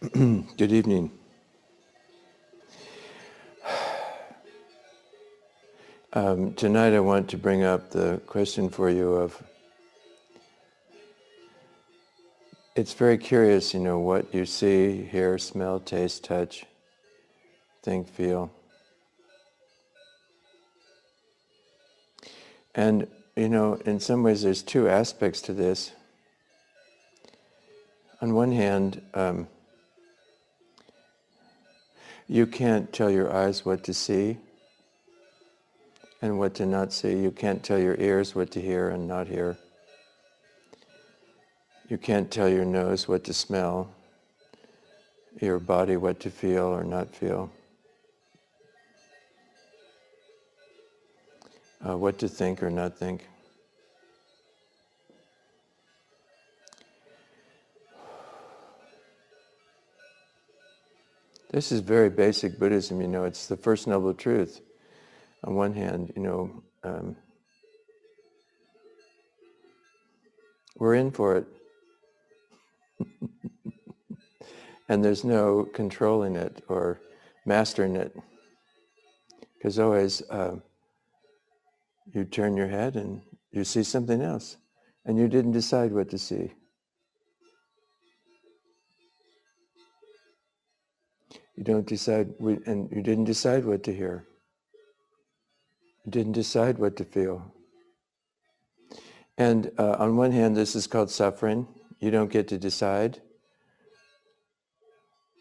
Good evening. Um, tonight I want to bring up the question for you of it's very curious, you know, what you see, hear, smell, taste, touch, think, feel. And, you know, in some ways there's two aspects to this. On one hand, um, you can't tell your eyes what to see and what to not see. You can't tell your ears what to hear and not hear. You can't tell your nose what to smell, your body what to feel or not feel, uh, what to think or not think. This is very basic Buddhism, you know, it's the first noble truth. On one hand, you know, um, we're in for it. and there's no controlling it or mastering it. Because always uh, you turn your head and you see something else, and you didn't decide what to see. You don't decide, and you didn't decide what to hear. You didn't decide what to feel. And uh, on one hand, this is called suffering. You don't get to decide.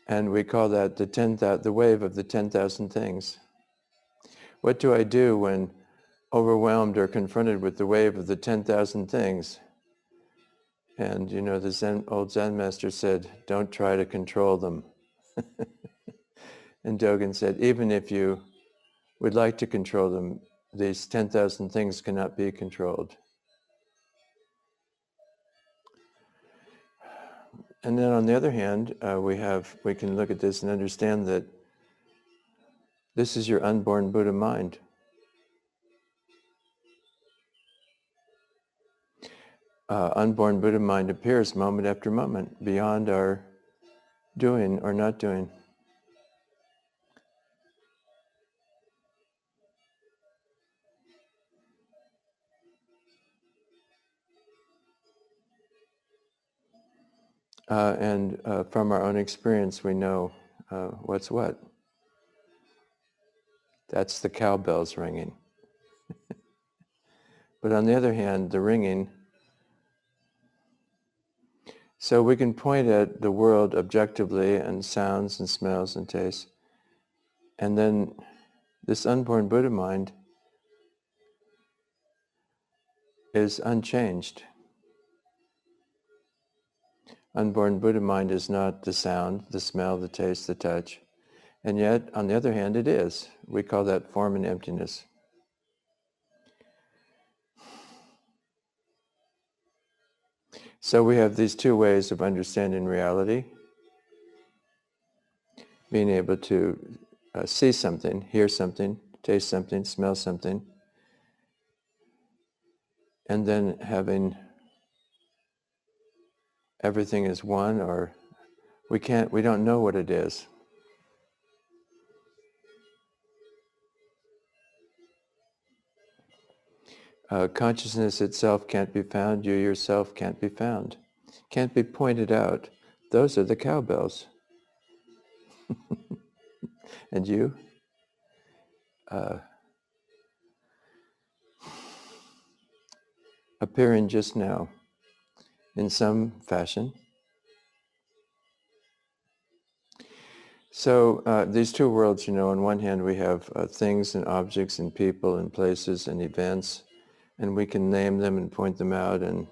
And we call that the, 10, the wave of the 10,000 things. What do I do when overwhelmed or confronted with the wave of the 10,000 things? And you know, the Zen, old Zen master said, don't try to control them. and Dogen said, even if you would like to control them, these 10,000 things cannot be controlled. And then on the other hand, uh, we have we can look at this and understand that this is your unborn Buddha mind. Uh, unborn Buddha mind appears moment after moment beyond our doing or not doing. Uh, and uh, from our own experience, we know uh, what's what. That's the cowbells ringing. but on the other hand, the ringing, so we can point at the world objectively and sounds and smells and tastes. And then this unborn Buddha mind is unchanged unborn Buddha mind is not the sound, the smell, the taste, the touch. And yet, on the other hand, it is. We call that form and emptiness. So we have these two ways of understanding reality. Being able to uh, see something, hear something, taste something, smell something, and then having everything is one or we can't we don't know what it is. Uh, consciousness itself can't be found you yourself can't be found. Can't be pointed out. Those are the cowbells. And you? Uh, appearing just now in some fashion. So uh, these two worlds, you know, on one hand we have uh, things and objects and people and places and events, and we can name them and point them out. And,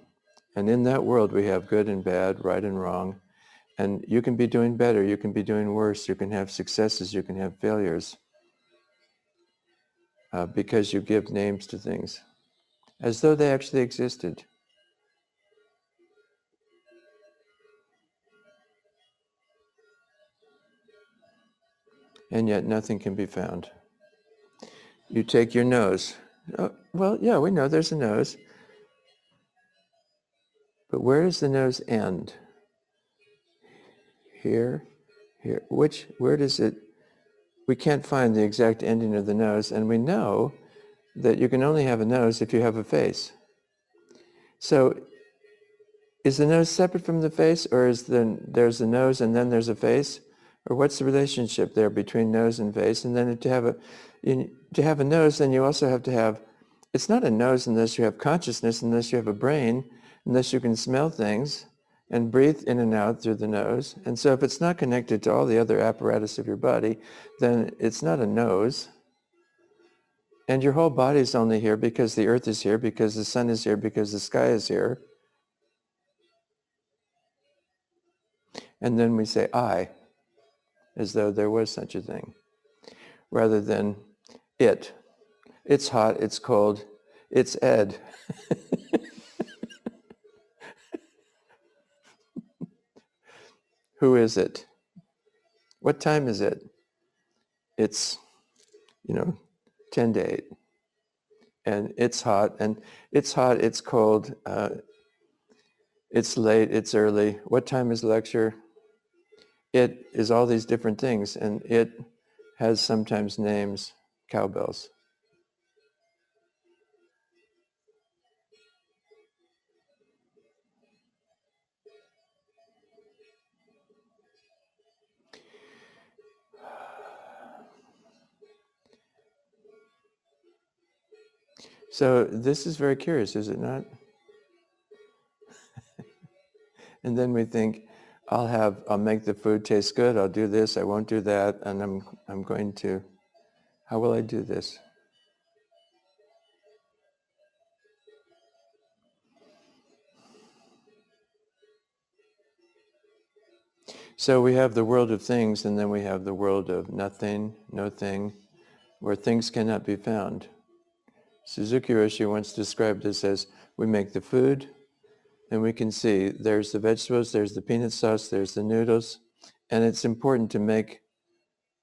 and in that world we have good and bad, right and wrong. And you can be doing better, you can be doing worse, you can have successes, you can have failures. Uh, because you give names to things as though they actually existed. And yet nothing can be found. You take your nose. Oh, well, yeah, we know there's a nose. But where does the nose end? Here, here. Which, where does it, we can't find the exact ending of the nose, and we know that you can only have a nose if you have a face. So is the nose separate from the face, or is the, there's the nose and then there's a face? Or what's the relationship there between nose and face? And then to have a, you, to have a nose, then you also have to have, it's not a nose unless you have consciousness, unless you have a brain, unless you can smell things and breathe in and out through the nose. And so if it's not connected to all the other apparatus of your body, then it's not a nose. And your whole body is only here because the earth is here, because the sun is here, because the sky is here. And then we say I, as though there was such a thing, rather than it. It's hot, it's cold, it's Ed. Who is it? What time is it? It's, you know, 10 to 8. And it's hot, and it's hot, it's cold, uh, it's late, it's early. What time is lecture? It is all these different things, and it has sometimes names, cowbells. So this is very curious, is it not? and then we think, I'll have, I'll make the food taste good. I'll do this. I won't do that. And I'm, I'm going to, how will I do this? So we have the world of things and then we have the world of nothing, no thing, where things cannot be found. Suzuki Roshi once described this as we make the food, and we can see there's the vegetables, there's the peanut sauce, there's the noodles, and it's important to make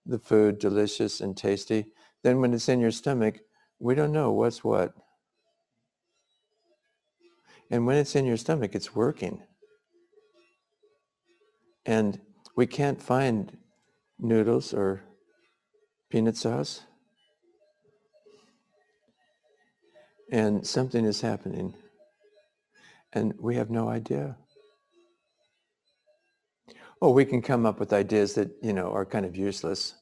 the food delicious and tasty. Then when it's in your stomach, we don't know what's what. And when it's in your stomach, it's working. And we can't find noodles or peanut sauce and something is happening and we have no idea. Oh we can come up with ideas that you know are kind of useless.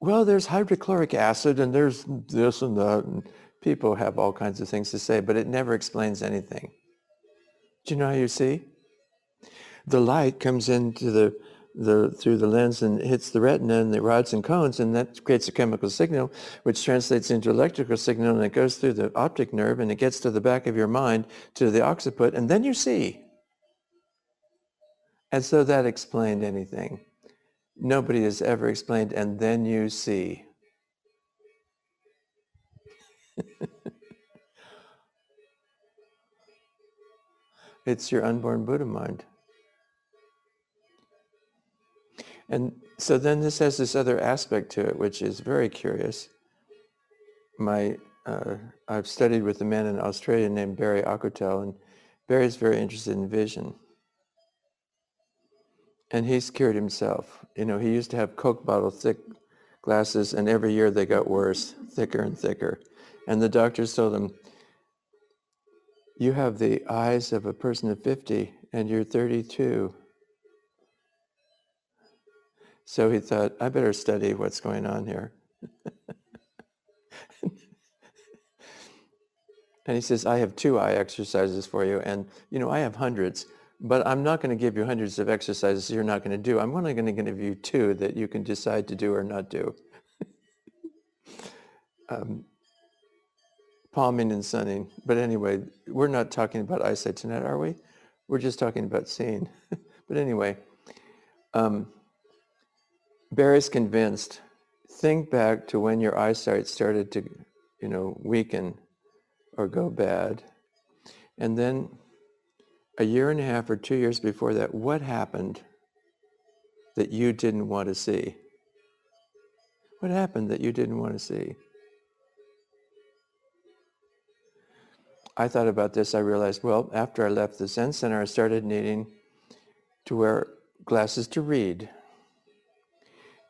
Well there's hydrochloric acid and there's this and that and people have all kinds of things to say but it never explains anything. Do you know how you see? The light comes into the the, through the lens and hits the retina and the rods and cones, and that creates a chemical signal, which translates into electrical signal, and it goes through the optic nerve, and it gets to the back of your mind, to the occiput, and then you see. And so that explained anything. Nobody has ever explained, and then you see. it's your unborn Buddha mind. And so then this has this other aspect to it, which is very curious. My, uh, I've studied with a man in Australia named Barry Akutel, and Barry's very interested in vision. And he's cured himself. You know, he used to have Coke bottle thick glasses, and every year they got worse, thicker and thicker. And the doctors told him, you have the eyes of a person of 50, and you're 32 so he thought, I better study what's going on here. and he says, I have two eye exercises for you. And, you know, I have hundreds, but I'm not going to give you hundreds of exercises you're not going to do. I'm only going to give you two that you can decide to do or not do. um, palming and sunning. But anyway, we're not talking about eyesight tonight, are we? We're just talking about seeing. but anyway, um, Barry's convinced. Think back to when your eyesight started to, you know, weaken or go bad. And then a year and a half or two years before that, what happened that you didn't want to see? What happened that you didn't want to see? I thought about this. I realized, well, after I left the Zen Center, I started needing to wear glasses to read.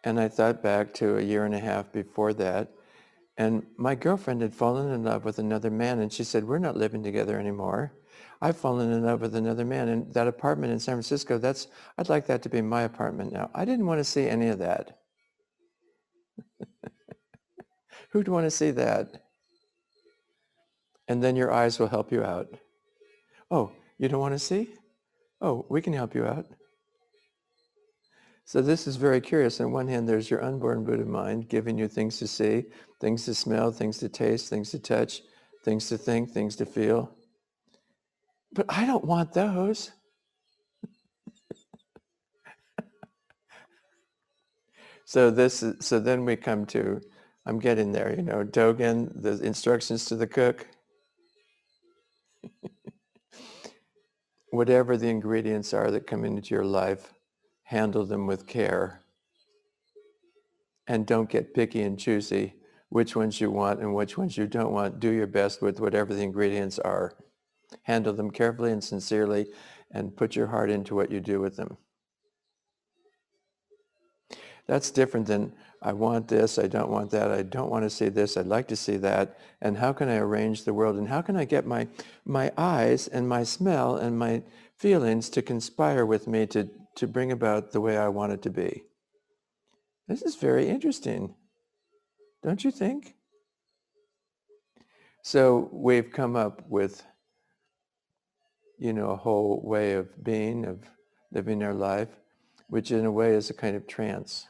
And I thought back to a year and a half before that. And my girlfriend had fallen in love with another man. And she said, we're not living together anymore. I've fallen in love with another man. And that apartment in San Francisco, that's, I'd like that to be my apartment now. I didn't want to see any of that. Who'd want to see that? And then your eyes will help you out. Oh, you don't want to see? Oh, we can help you out. So this is very curious. On one hand, there's your unborn Buddha mind giving you things to see, things to smell, things to taste, things to touch, things to think, things to feel. But I don't want those. so this is, so then we come to I'm getting there, you know, Dogen, the instructions to the cook. Whatever the ingredients are that come into your life, handle them with care. And don't get picky and choosy which ones you want and which ones you don't want. Do your best with whatever the ingredients are. Handle them carefully and sincerely and put your heart into what you do with them. That's different than I want this, I don't want that, I don't want to see this, I'd like to see that, and how can I arrange the world, and how can I get my, my eyes and my smell and my feelings to conspire with me to, to bring about the way I want it to be. This is very interesting, don't you think? So we've come up with, you know, a whole way of being, of living our life, which in a way is a kind of trance.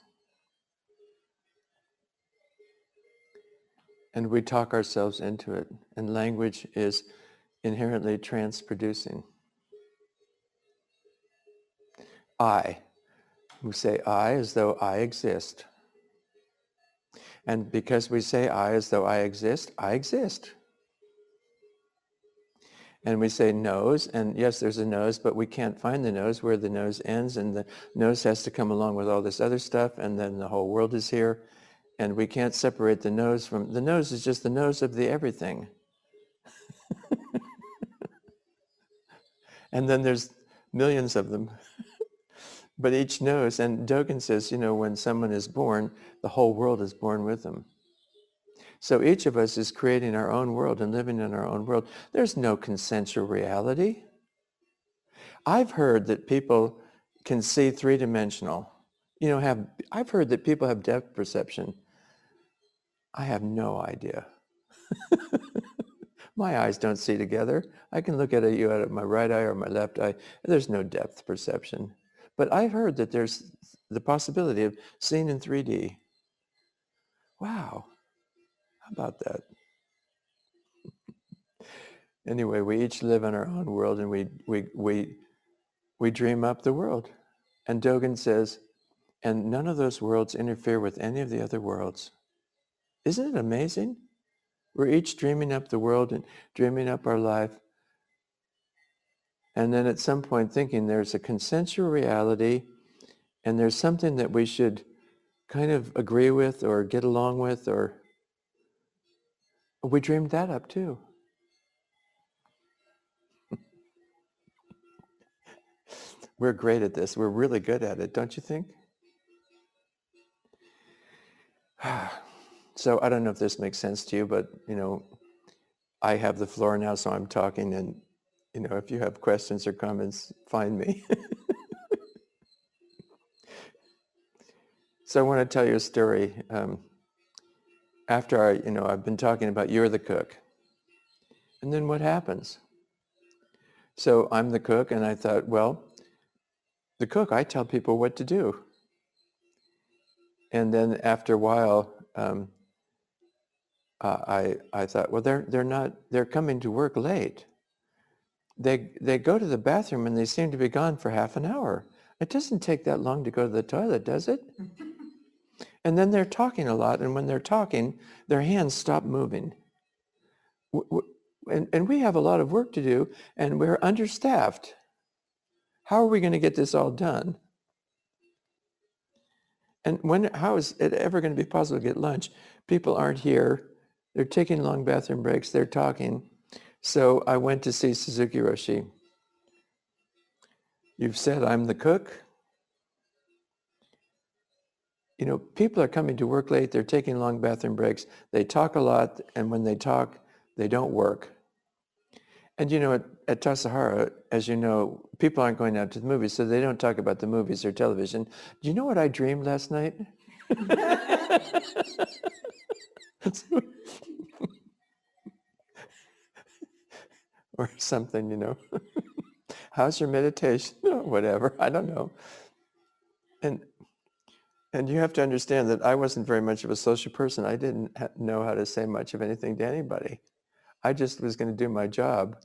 and we talk ourselves into it. And language is inherently trance-producing. I. We say I as though I exist. And because we say I as though I exist, I exist. And we say nose, and yes, there's a nose, but we can't find the nose where the nose ends, and the nose has to come along with all this other stuff, and then the whole world is here and we can't separate the nose from the nose is just the nose of the everything and then there's millions of them but each knows, and dogen says you know when someone is born the whole world is born with them so each of us is creating our own world and living in our own world there's no consensual reality i've heard that people can see three-dimensional you know have i've heard that people have depth perception I have no idea. my eyes don't see together. I can look at you out of my right eye or my left eye. There's no depth perception. But I've heard that there's the possibility of seeing in 3D. Wow. How about that? anyway, we each live in our own world and we, we, we, we dream up the world. And Dogen says, and none of those worlds interfere with any of the other worlds. Isn't it amazing? We're each dreaming up the world and dreaming up our life. And then at some point thinking there's a consensual reality and there's something that we should kind of agree with or get along with or we dreamed that up too. We're great at this. We're really good at it, don't you think? So I don't know if this makes sense to you, but you know, I have the floor now, so I'm talking, and you know, if you have questions or comments, find me. so I want to tell you a story. Um, after I, you know, I've been talking about you're the cook, and then what happens? So I'm the cook, and I thought, well, the cook, I tell people what to do. And then after a while, um, uh, I, I thought, well, they're, they're not, they're coming to work late. They, they go to the bathroom and they seem to be gone for half an hour. It doesn't take that long to go to the toilet, does it? and then they're talking a lot. And when they're talking, their hands stop moving. And, and we have a lot of work to do and we're understaffed. How are we going to get this all done? And when, how is it ever going to be possible to get lunch? People aren't here. They're taking long bathroom breaks. They're talking. So I went to see Suzuki Roshi. You've said I'm the cook. you know, people are coming to work late, they're taking long bathroom breaks, they talk a lot, and when they talk, they don't work. And you know, at, at Tassajara, as you know, people aren't going out to the movies, so they don't talk about the movies or television. Do you know what I dreamed last night? or something, you know. How's your meditation? whatever, I don't know. And and you have to understand that I wasn't very much of a social person. I didn't ha- know how to say much of anything to anybody. I just was going to do my job.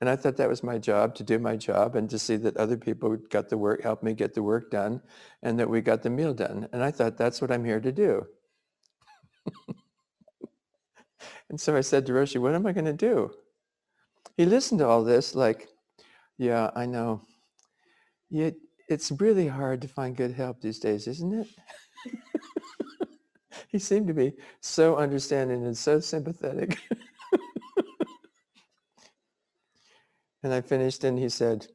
And I thought that was my job to do my job and to see that other people got the work, helped me get the work done, and that we got the meal done. And I thought that's what I'm here to do. and so I said to Roshi, what am I going to do? He listened to all this like, yeah, I know. It's really hard to find good help these days, isn't it? he seemed to be so understanding and so sympathetic. And I finished and he said,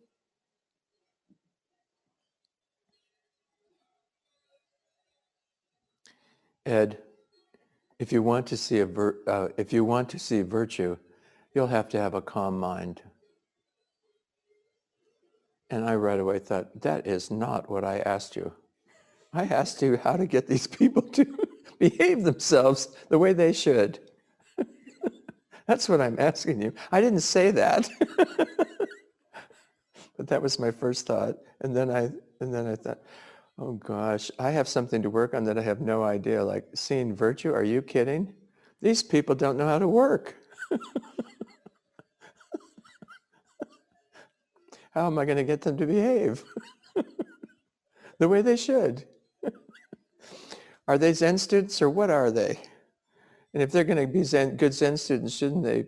Ed, if you want to see a vir- uh, if you want to see virtue, you'll have to have a calm mind. And I right away thought, that is not what I asked you. I asked you how to get these people to behave themselves the way they should. That's what I'm asking you. I didn't say that. but that was my first thought. And then I and then I thought, oh gosh, I have something to work on that I have no idea. Like seeing virtue, are you kidding? These people don't know how to work. How am I going to get them to behave the way they should? are they Zen students or what are they? And if they're going to be Zen, good Zen students, shouldn't they,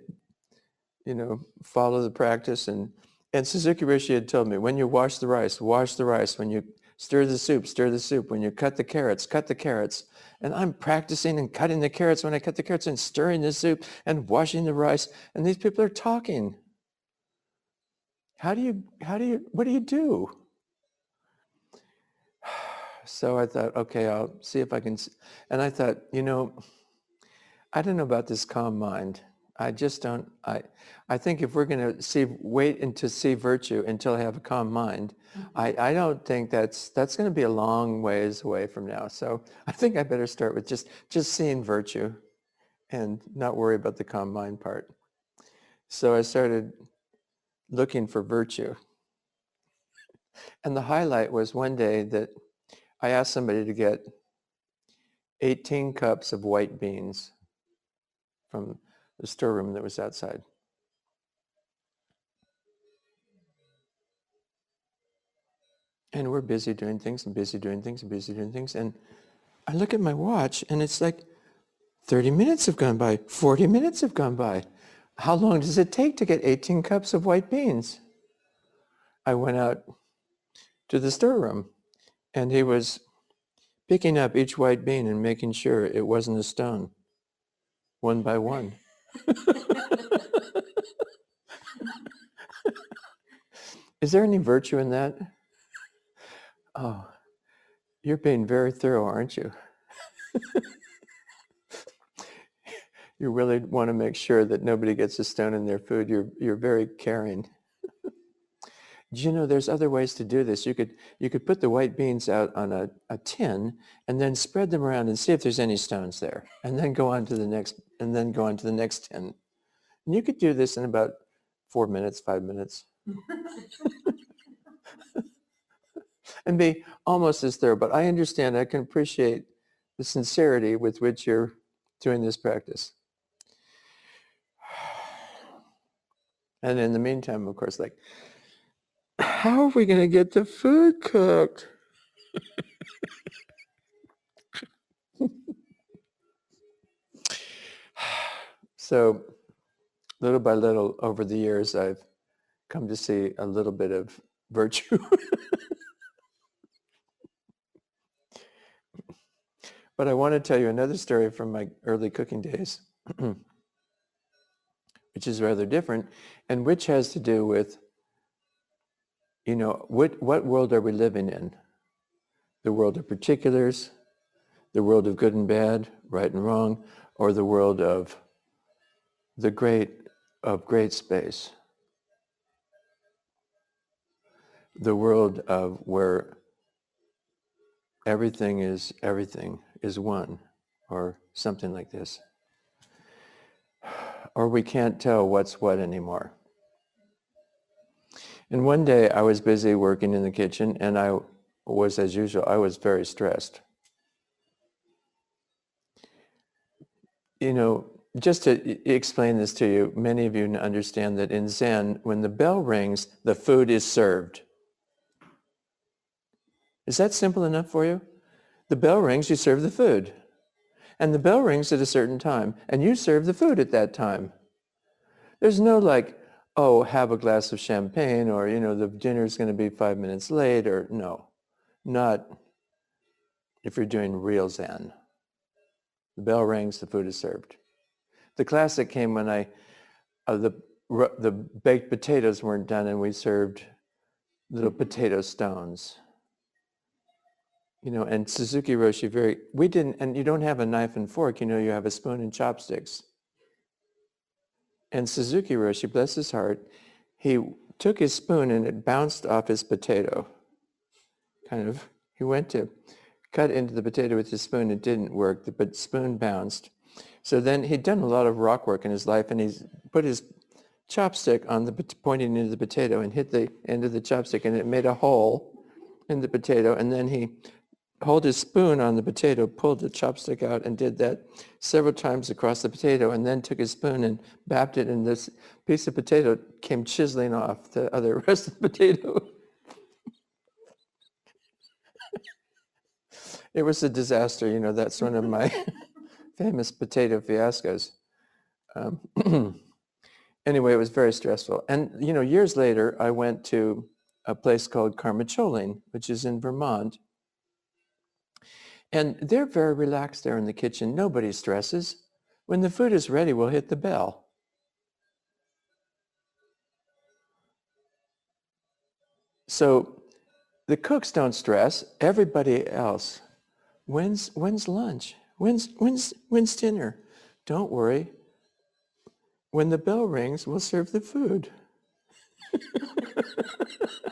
you know, follow the practice? And, and Suzuki Roshi had told me, when you wash the rice, wash the rice. When you stir the soup, stir the soup. When you cut the carrots, cut the carrots. And I'm practicing and cutting the carrots when I cut the carrots and stirring the soup and washing the rice. And these people are talking. How do you, how do you, what do you do? So I thought, okay, I'll see if I can. And I thought, you know, I don't know about this calm mind. I just don't. I, I think if we're going to see, wait and to see virtue until I have a calm mind, mm-hmm. I, I don't think that's that's going to be a long ways away from now. So I think I better start with just just seeing virtue, and not worry about the calm mind part. So I started looking for virtue, and the highlight was one day that I asked somebody to get 18 cups of white beans from the storeroom that was outside. And we're busy doing things and busy doing things and busy doing things. And I look at my watch and it's like 30 minutes have gone by, 40 minutes have gone by. How long does it take to get 18 cups of white beans? I went out to the storeroom and he was picking up each white bean and making sure it wasn't a stone one by one. Is there any virtue in that? Oh, you're being very thorough, aren't you? you really want to make sure that nobody gets a stone in their food. You're, you're very caring. Do you know there's other ways to do this? You could you could put the white beans out on a, a tin and then spread them around and see if there's any stones there. And then go on to the next and then go on to the next tin. And you could do this in about four minutes, five minutes. and be almost as thorough. But I understand, I can appreciate the sincerity with which you're doing this practice. And in the meantime, of course, like how are we going to get the food cooked? so little by little over the years, I've come to see a little bit of virtue. but I want to tell you another story from my early cooking days, which is rather different and which has to do with you know, what, what world are we living in? The world of particulars, the world of good and bad, right and wrong, or the world of the great of great space. The world of where everything is everything is one or something like this. Or we can't tell what's what anymore. And one day I was busy working in the kitchen and I was as usual, I was very stressed. You know, just to explain this to you, many of you understand that in Zen, when the bell rings, the food is served. Is that simple enough for you? The bell rings, you serve the food. And the bell rings at a certain time, and you serve the food at that time. There's no like, oh, have a glass of champagne, or, you know, the dinner's going to be five minutes late, or no, not if you're doing real Zen. The bell rings, the food is served. The classic came when I, uh, the, the baked potatoes weren't done and we served little potato stones. You know, and Suzuki Roshi very, we didn't, and you don't have a knife and fork, you know, you have a spoon and chopsticks. And Suzuki Roshi, bless his heart, he took his spoon and it bounced off his potato. Kind of, he went to cut into the potato with his spoon. It didn't work. The spoon bounced. So then he'd done a lot of rock work in his life, and he's put his chopstick on the pointing into the potato and hit the end of the chopstick, and it made a hole in the potato. And then he held his spoon on the potato, pulled the chopstick out, and did that several times across the potato, and then took his spoon and bapped it, and this piece of potato came chiseling off the other rest of the potato. it was a disaster. You know, that's one of my famous potato fiascos. Um, anyway, it was very stressful. And, you know, years later, I went to a place called Karme Choling, which is in Vermont. And they're very relaxed there in the kitchen. Nobody stresses. When the food is ready, we'll hit the bell. So the cooks don't stress. Everybody else When's, when's lunch? When's, when's, when's dinner? Don't worry. When the bell rings, we'll serve the food.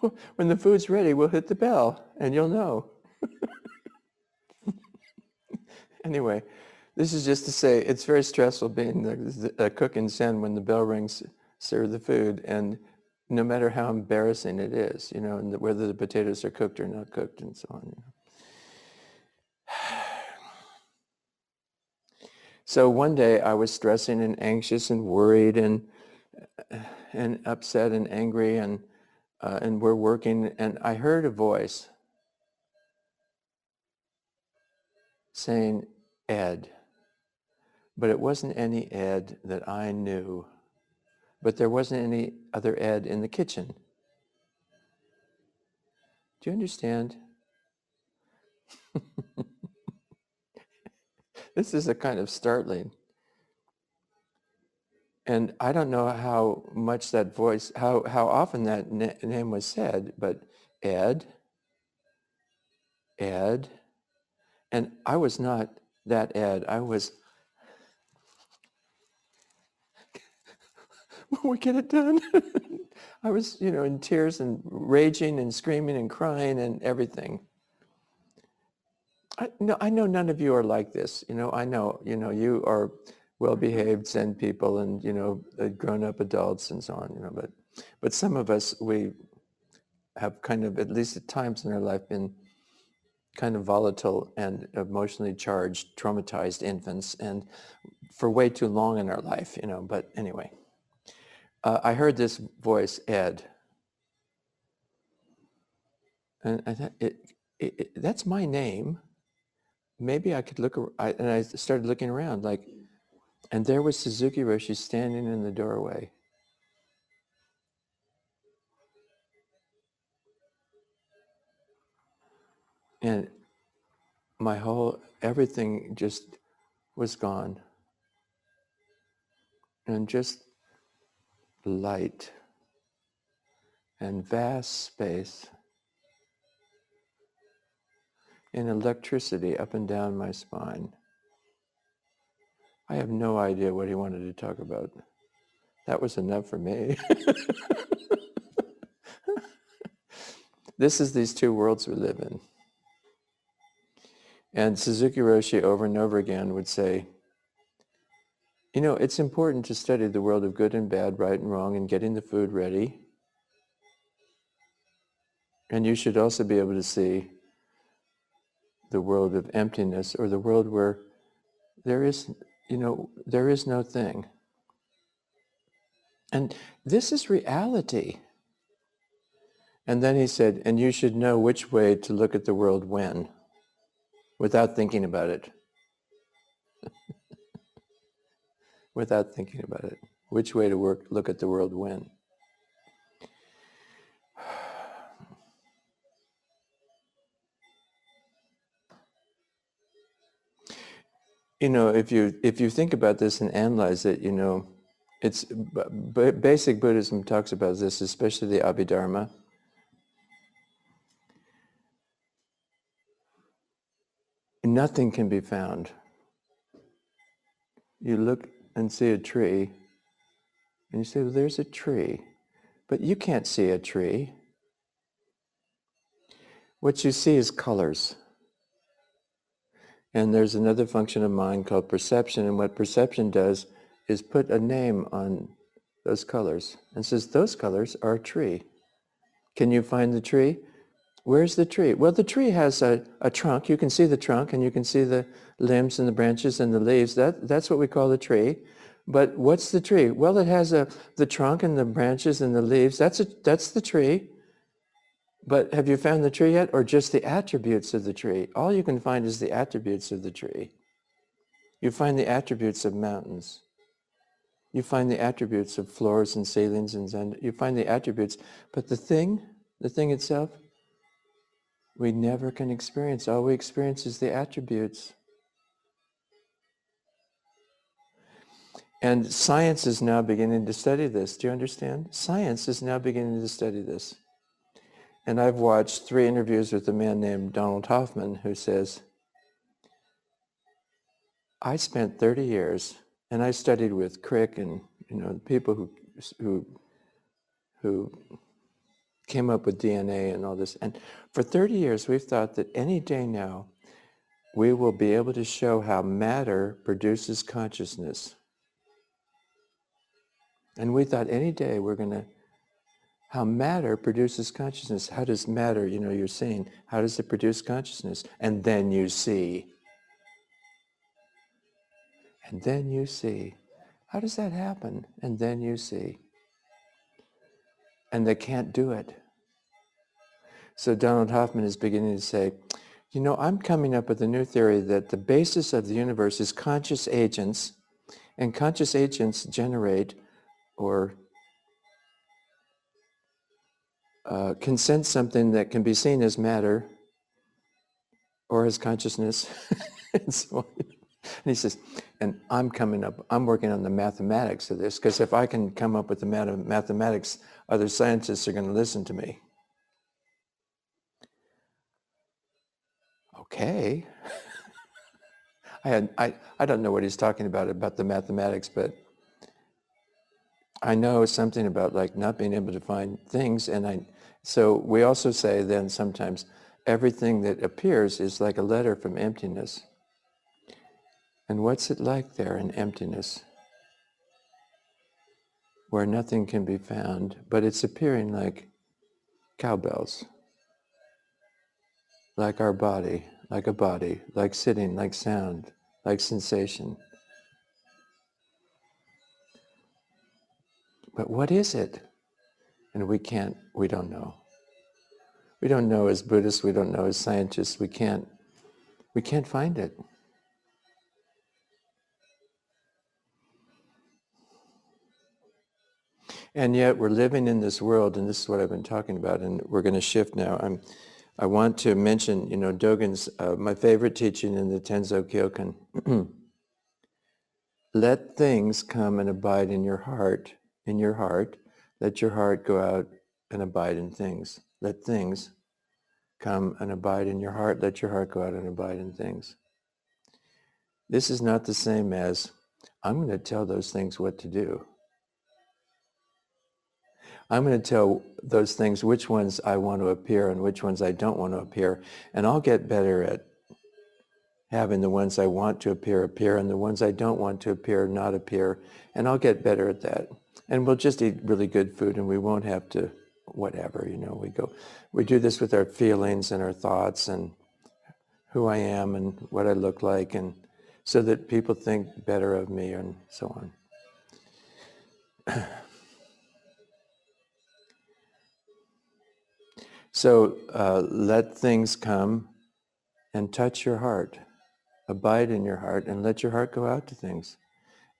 when the food's ready, we'll hit the bell and you'll know. anyway, this is just to say it's very stressful being a cook in Zen when the bell rings, serve the food, and no matter how embarrassing it is, you know, and whether the potatoes are cooked or not cooked and so on. You know. So one day I was stressing and anxious and worried and and upset and angry and uh, and we're working and I heard a voice saying Ed, but it wasn't any Ed that I knew but there wasn't any other Ed in the kitchen. Do you understand? this is a kind of startling. And I don't know how much that voice, how, how often that na- name was said, but Ed, Ed, and I was not that Ed. I was we get it done? I was, you know, in tears and raging and screaming and crying and everything. I, no, I know none of you are like this. You know, I know, you know, you are well-behaved Zen people and, you know, uh, grown-up adults and so on, you know, but, but some of us, we have kind of, at least at times in our life, been kind of volatile and emotionally charged, traumatized infants and for way too long in our life, you know, but anyway uh, I heard this voice, Ed. And I thought, it, it, it, that's my name. Maybe I could look, I, and I started looking around like, and there was Suzuki Roshi standing in the doorway. And my whole, everything just was gone. And just light and vast space. and electricity up and down my spine. I have no idea what he wanted to talk about. That was enough for me. this is these two worlds we live in. And Suzuki Roshi over and over again would say, you know, it's important to study the world of good and bad, right and wrong, and getting the food ready. And you should also be able to see the world of emptiness or the world where there is, you know, there is no thing. And this is reality. And then he said, and you should know which way to look at the world when, without thinking about it. without thinking about it. Which way to work, look at the world when. You know, if you if you think about this and analyze it, you know, it's b- basic Buddhism talks about this, especially the Abhidharma. Nothing can be found. You look and see a tree, and you say, well, there's a tree. But you can't see a tree. What you see is colors. And there's another function of mind called perception, and what perception does is put a name on those colors and says, those colors are a tree. Can you find the tree? Where's the tree? Well, the tree has a, a trunk. You can see the trunk and you can see the limbs and the branches and the leaves. That, that's what we call the tree. But what's the tree? Well, it has a, the trunk and the branches and the leaves. That's, a, that's the tree. But have you found the tree yet or just the attributes of the tree? All you can find is the attributes of the tree. You find the attributes of mountains. You find the attributes of floors and ceilings and zen. You find the attributes, but the thing, the thing itself, we never can experience. All we experience is the attributes. And science is now beginning to study this. Do you understand? Science is now beginning to study this. And I've watched three interviews with a man named Donald Hoffman who says, I spent 30 years and I studied with Crick and you know people who who who came up with DNA and all this. And for 30 years, we've thought that any day now, we will be able to show how matter produces consciousness. And we thought any day we're going to, how matter produces consciousness. How does matter, you know, you're saying, how does it produce consciousness? And then you see. And then you see. How does that happen? And then you see. And they can't do it. So Donald Hoffman is beginning to say, you know, I'm coming up with a new theory that the basis of the universe is conscious agents, and conscious agents generate or uh, can sense something that can be seen as matter or as consciousness and so. And he says, and I'm coming up, I'm working on the mathematics of this, because if I can come up with the math- mathematics, other scientists are going to listen to me. Okay. I, had, I, I don't know what he's talking about, about the mathematics, but I know something about like not being able to find things. And I, so we also say then sometimes everything that appears is like a letter from emptiness. And what's it like there in emptiness? Where nothing can be found, but it's appearing like cowbells, like our body, like a body, like sitting, like sound, like sensation. But what is it? And we can't, we don't know. We don't know as Buddhists, we don't know as scientists, we can't, we can't find it. And yet we're living in this world, and this is what I've been talking about, and we're going to shift now. I'm, I want to mention, you know, Dogen's, uh, my favorite teaching in the Tenzo Kyokun. Let things come and abide in your heart, in your heart. Let your heart go out and abide in things. Let things come and abide in your heart. Let your heart go out and abide in things. This is not the same as I'm going to tell those things what to do. I'm going to tell those things which ones I want to appear and which ones I don't want to appear. And I'll get better at having the ones I want to appear appear and the ones I don't want to appear not appear. And I'll get better at that. And we'll just eat really good food and we won't have to whatever, you know, we go, we do this with our feelings and our thoughts and who I am and what I look like and so that people think better of me and so on. so uh, let things come and touch your heart. Abide in your heart and let your heart go out to things.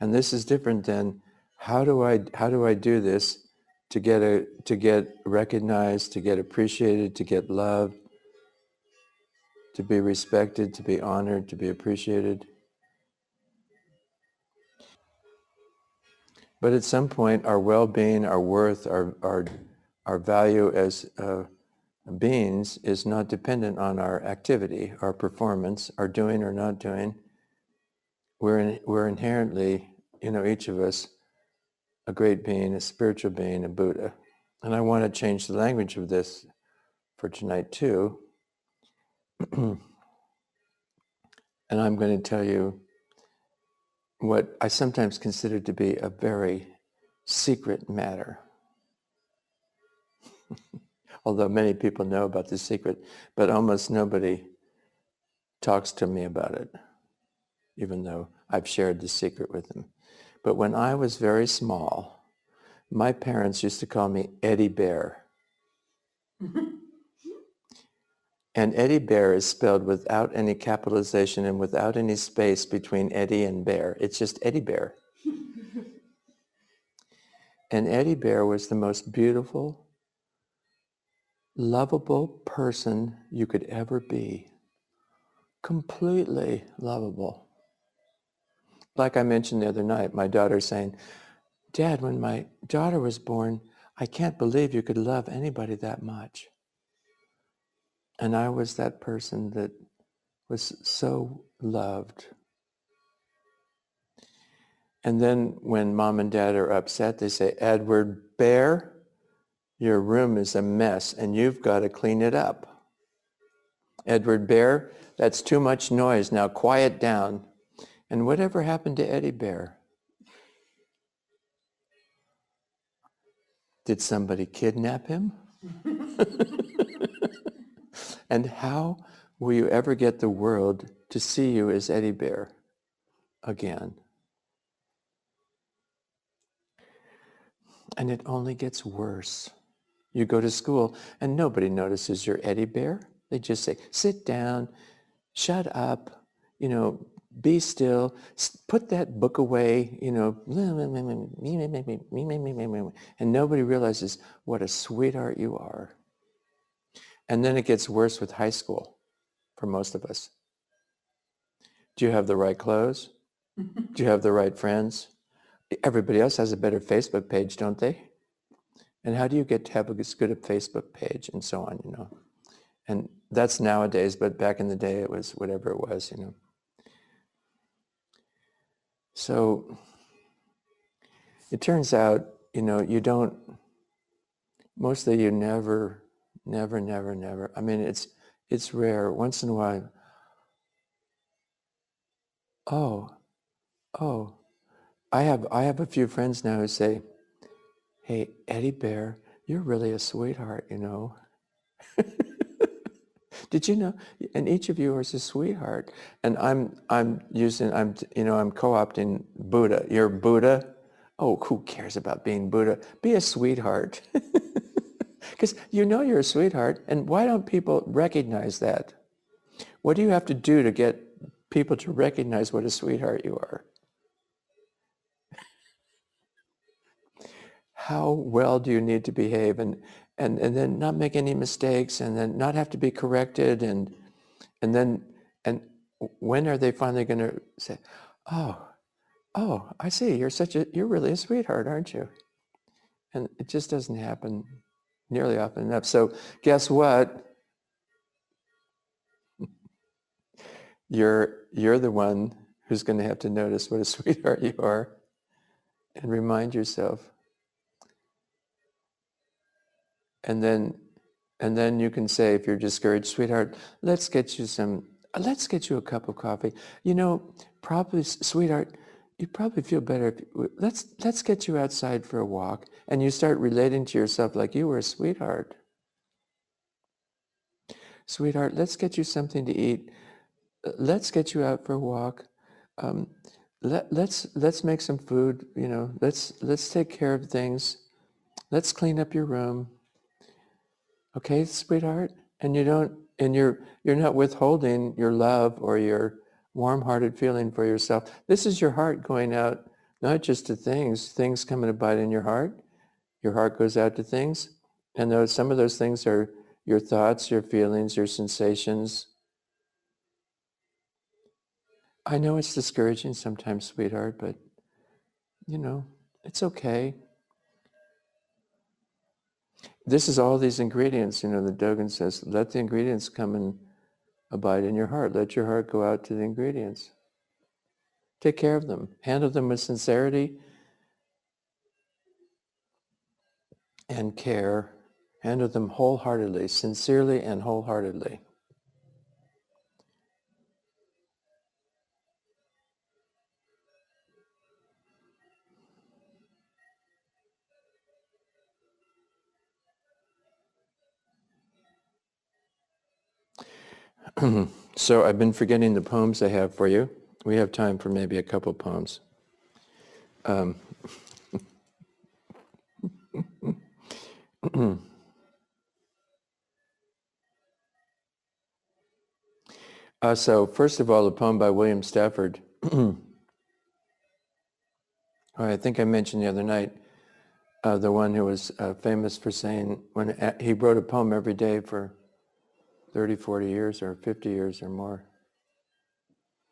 And this is different than how do I how do I do this to get a to get recognized, to get appreciated, to get loved, to be respected, to be honored, to be appreciated. But at some point, our well-being, our worth, our our our value as uh, beings is not dependent on our activity, our performance, our doing or not doing. We're in, we're inherently, you know, each of us a great being, a spiritual being, a Buddha. And I want to change the language of this for tonight too. and I'm going to tell you what I sometimes consider to be a very secret matter. Although many people know about this secret, but almost nobody talks to me about it, even though I've shared the secret with them. But when I was very small, my parents used to call me Eddie Bear. and Eddie Bear is spelled without any capitalization and without any space between Eddie and Bear. It's just Eddie Bear. and Eddie Bear was the most beautiful, lovable person you could ever be. Completely lovable like I mentioned the other night, my daughter saying, Dad, when my daughter was born, I can't believe you could love anybody that much. And I was that person that was so loved. And then when mom and dad are upset, they say, Edward Bear, your room is a mess and you've got to clean it up. Edward Bear, that's too much noise. Now quiet down. And whatever happened to Eddie Bear? Did somebody kidnap him? and how will you ever get the world to see you as Eddie Bear again? And it only gets worse. You go to school and nobody notices you're Eddie Bear. They just say, sit down, shut up, you know, be still, put that book away, you know, and nobody realizes what a sweetheart you are. And then it gets worse with high school for most of us. Do you have the right clothes? Do you have the right friends? Everybody else has a better Facebook page, don't they? And how do you get to have as good a Facebook page and so on, you know? And that's nowadays, but back in the day it was whatever it was, you know. So it turns out, you know, you don't, mostly you never, never, never, never. I mean, it's, it's rare. Once in a while, oh, oh, I have, I have a few friends now who say, hey, Eddie Bear, you're really a sweetheart, you know. Did you know? And each of you is a sweetheart. And I'm, I'm using, I'm, you know, I'm co-opting Buddha. You're Buddha. Oh, who cares about being Buddha? Be a sweetheart. Because you know you're a sweetheart. And why don't people recognize that? What do you have to do to get people to recognize what a sweetheart you are? How well do you need to behave? And, and, and then not make any mistakes and then not have to be corrected and and then and when are they finally going to say oh oh i see you're such a you're really a sweetheart aren't you and it just doesn't happen nearly often enough so guess what you're you're the one who's going to have to notice what a sweetheart you are and remind yourself. And then and then you can say if you're discouraged, sweetheart, let's get you some let's get you a cup of coffee. You know, probably sweetheart, you probably feel better. If, let's let's get you outside for a walk and you start relating to yourself like you were a sweetheart. Sweetheart, let's get you something to eat. Let's get you out for a walk. Um, let, let's let's make some food. You know, let's let's take care of things. Let's clean up your room. Okay, sweetheart. And you don't, and you're you're not withholding your love or your warm-hearted feeling for yourself. This is your heart going out, not just to things. Things come and abide in your heart. Your heart goes out to things, and those some of those things are your thoughts, your feelings, your sensations. I know it's discouraging sometimes, sweetheart, but you know, it's okay. This is all these ingredients, you know, the Dogen says, let the ingredients come and abide in your heart. Let your heart go out to the ingredients. Take care of them. Handle them with sincerity and care Handle them wholeheartedly, sincerely and wholeheartedly. so I've been forgetting the poems I have for you. We have time for maybe a couple poems. Um, Uh, so first of all, a poem by William Stafford. I think I mentioned the other night, uh, the one who was uh, famous for saying when uh, he wrote a poem every day for 30, 40 years or 50 years or more.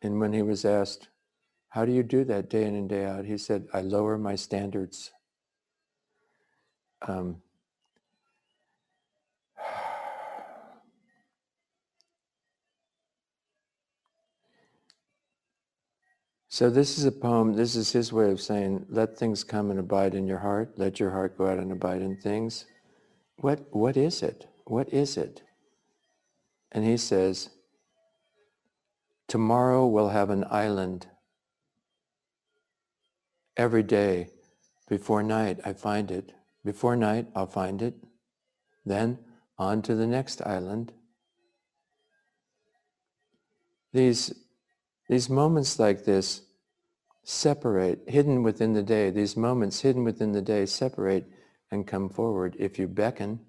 And when he was asked, how do you do that day in and day out? He said, I lower my standards. Um, So this is a poem, this is his way of saying, let things come and abide in your heart. Let your heart go out and abide in things. What, what is it? What is it? And he says, tomorrow we'll have an island. Every day, before night, I find it. Before night, I'll find it. Then on to the next island. These, these moments like this separate, hidden within the day, these moments hidden within the day separate and come forward. If you beckon,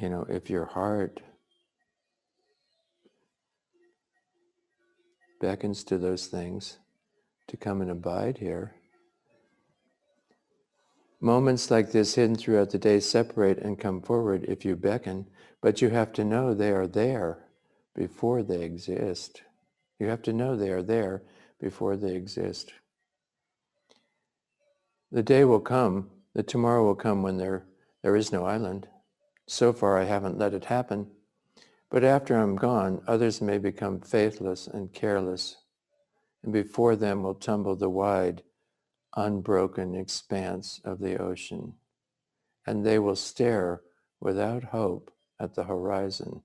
you know, if your heart beckons to those things to come and abide here, moments like this hidden throughout the day separate and come forward if you beckon, but you have to know they are there before they exist. You have to know they are there before they exist. The day will come, the tomorrow will come when there, there is no island. So far I haven't let it happen. But after I'm gone, others may become faithless and careless, and before them will tumble the wide, unbroken expanse of the ocean, and they will stare without hope at the horizon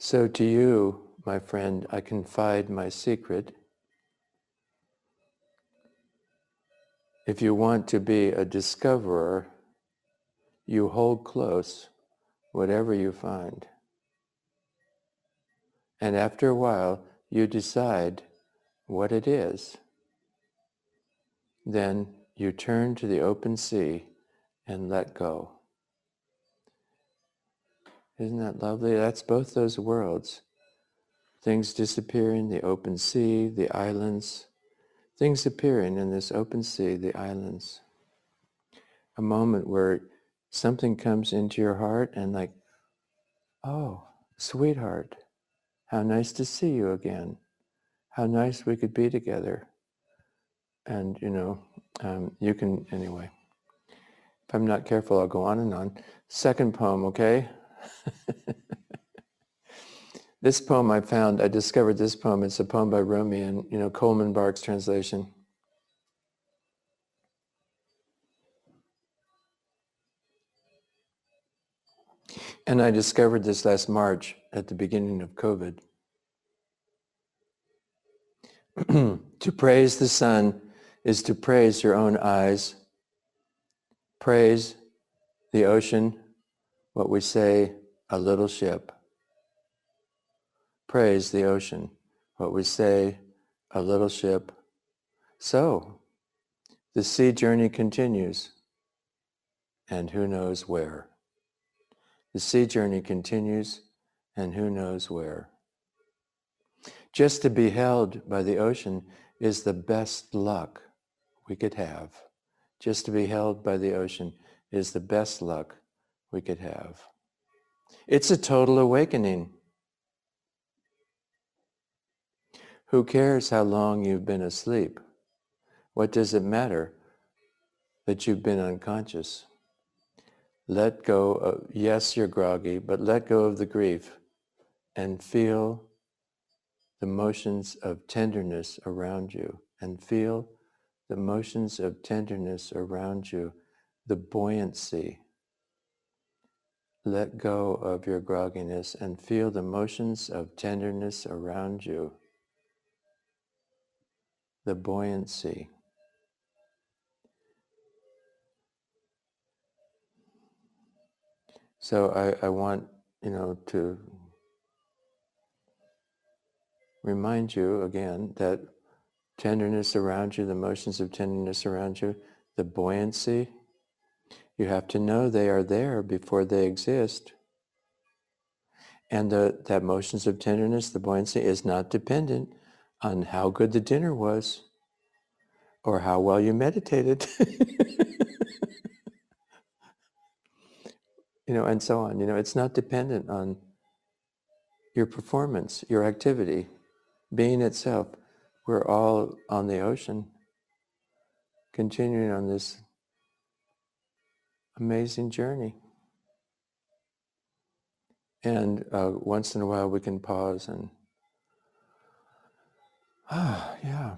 So to you, my friend, I confide my secret. If you want to be a discoverer, you hold close whatever you find. And after a while, you decide what it is. Then you turn to the open sea and let go. Isn't that lovely? That's both those worlds. Things disappearing, the open sea, the islands. Things appearing in this open sea, the islands. A moment where something comes into your heart and like, oh, sweetheart, how nice to see you again. How nice we could be together. And, you know, um, you can, anyway. If I'm not careful, I'll go on and on. Second poem, okay? this poem I found, I discovered this poem. It's a poem by Rumi and, you know, Coleman Barks translation. And I discovered this last March at the beginning of COVID. to praise the sun is to praise your own eyes. Praise the ocean, what we say, a little ship. Praise the ocean, what we say, a little ship. So, the sea journey continues, and who knows where. The sea journey continues, and who knows where. Just to be held by the ocean is the best luck we could have. Just to be held by the ocean is the best luck we could have. It's a total awakening. Who cares how long you've been asleep? What does it matter that you've been unconscious? Let go of, yes, you're groggy, but let go of the grief and feel the motions of tenderness around you and feel the motions of tenderness around you, the buoyancy. Let go of your grogginess and feel the motions of tenderness around you, the buoyancy. So I, I want, you know, to remind you again that tenderness around you, the motions of tenderness around you, the buoyancy, you have to know they are there before they exist. And the, that motions of tenderness, the buoyancy, is not dependent on how good the dinner was or how well you meditated. you know, and so on. You know, it's not dependent on your performance, your activity, being itself. We're all on the ocean, continuing on this amazing journey. And uh, once in a while we can pause and, yeah,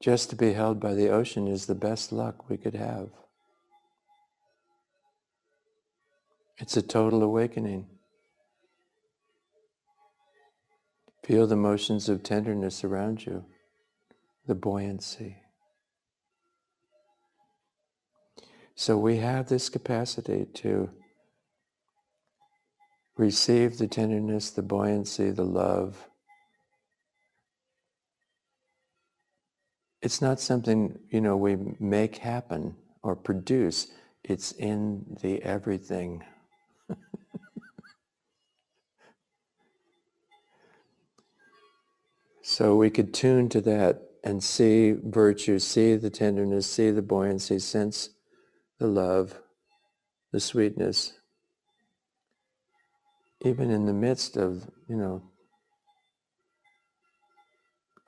just to be held by the ocean is the best luck we could have. It's a total awakening. Feel the motions of tenderness around you, the buoyancy. So we have this capacity to receive the tenderness, the buoyancy, the love. It's not something, you know, we make happen or produce. It's in the everything. so we could tune to that and see virtue, see the tenderness, see the buoyancy, sense the love, the sweetness, even in the midst of, you know,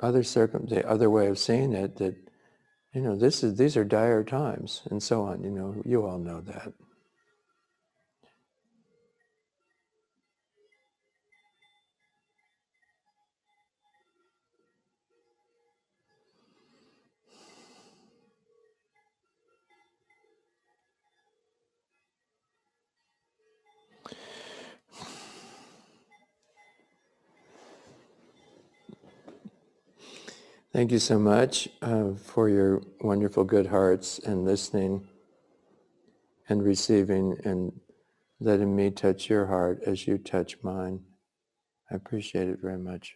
other circum the other way of saying it that, you know, this is these are dire times and so on, you know, you all know that. Thank you so much uh, for your wonderful good hearts and listening and receiving and letting me touch your heart as you touch mine. I appreciate it very much.